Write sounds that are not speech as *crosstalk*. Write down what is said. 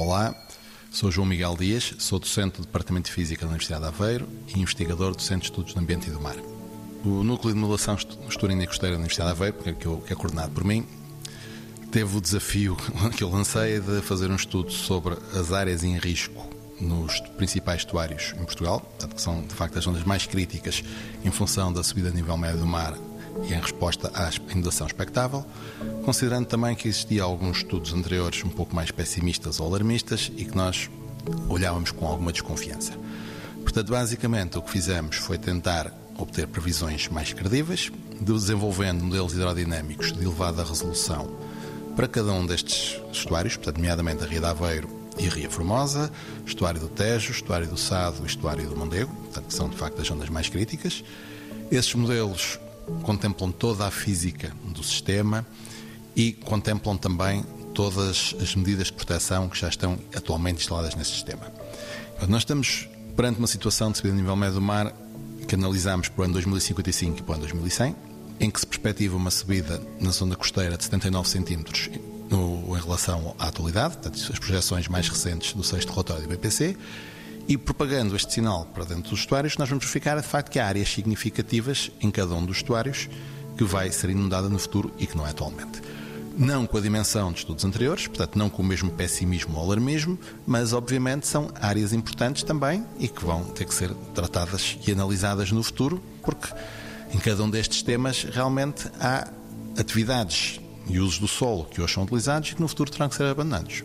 Olá, sou João Miguel Dias, sou docente do Departamento de Física da Universidade de Aveiro e investigador do Centro de Estudos do Ambiente e do Mar. O Núcleo de Modelação Estuarina e Costeira da Universidade de Aveiro, que, eu, que é coordenado por mim, teve o desafio *laughs* que eu lancei de fazer um estudo sobre as áreas em risco nos principais estuários em Portugal, que são de facto as zonas mais críticas em função da subida a nível médio do mar e em resposta à inundação expectável, considerando também que existia alguns estudos anteriores um pouco mais pessimistas ou alarmistas e que nós olhávamos com alguma desconfiança. Portanto, basicamente o que fizemos foi tentar obter previsões mais credíveis, desenvolvendo modelos hidrodinâmicos de elevada resolução para cada um destes estuários, portanto, nomeadamente a Ria de Aveiro e a Ria Formosa, estuário do Tejo, estuário do Sado e estuário do Mondego, portanto, que são de facto as zonas mais críticas. Esses modelos contemplam toda a física do sistema e contemplam também todas as medidas de proteção que já estão atualmente instaladas nesse sistema. Nós estamos perante uma situação de subida de nível médio do mar que analisamos para o ano 2055 e para o ano 2100, em que se perspectiva uma subida na zona costeira de 79 centímetros no, em relação à atualidade, portanto, as projeções mais recentes do sexto relatório do BPC, e propagando este sinal para dentro dos estuários, nós vamos verificar de facto que há áreas significativas em cada um dos estuários que vai ser inundada no futuro e que não é atualmente. Não com a dimensão de estudos anteriores, portanto, não com o mesmo pessimismo ou alarmismo, mas obviamente são áreas importantes também e que vão ter que ser tratadas e analisadas no futuro, porque em cada um destes temas realmente há atividades e usos do solo que hoje são utilizados e que no futuro terão que ser abandonados.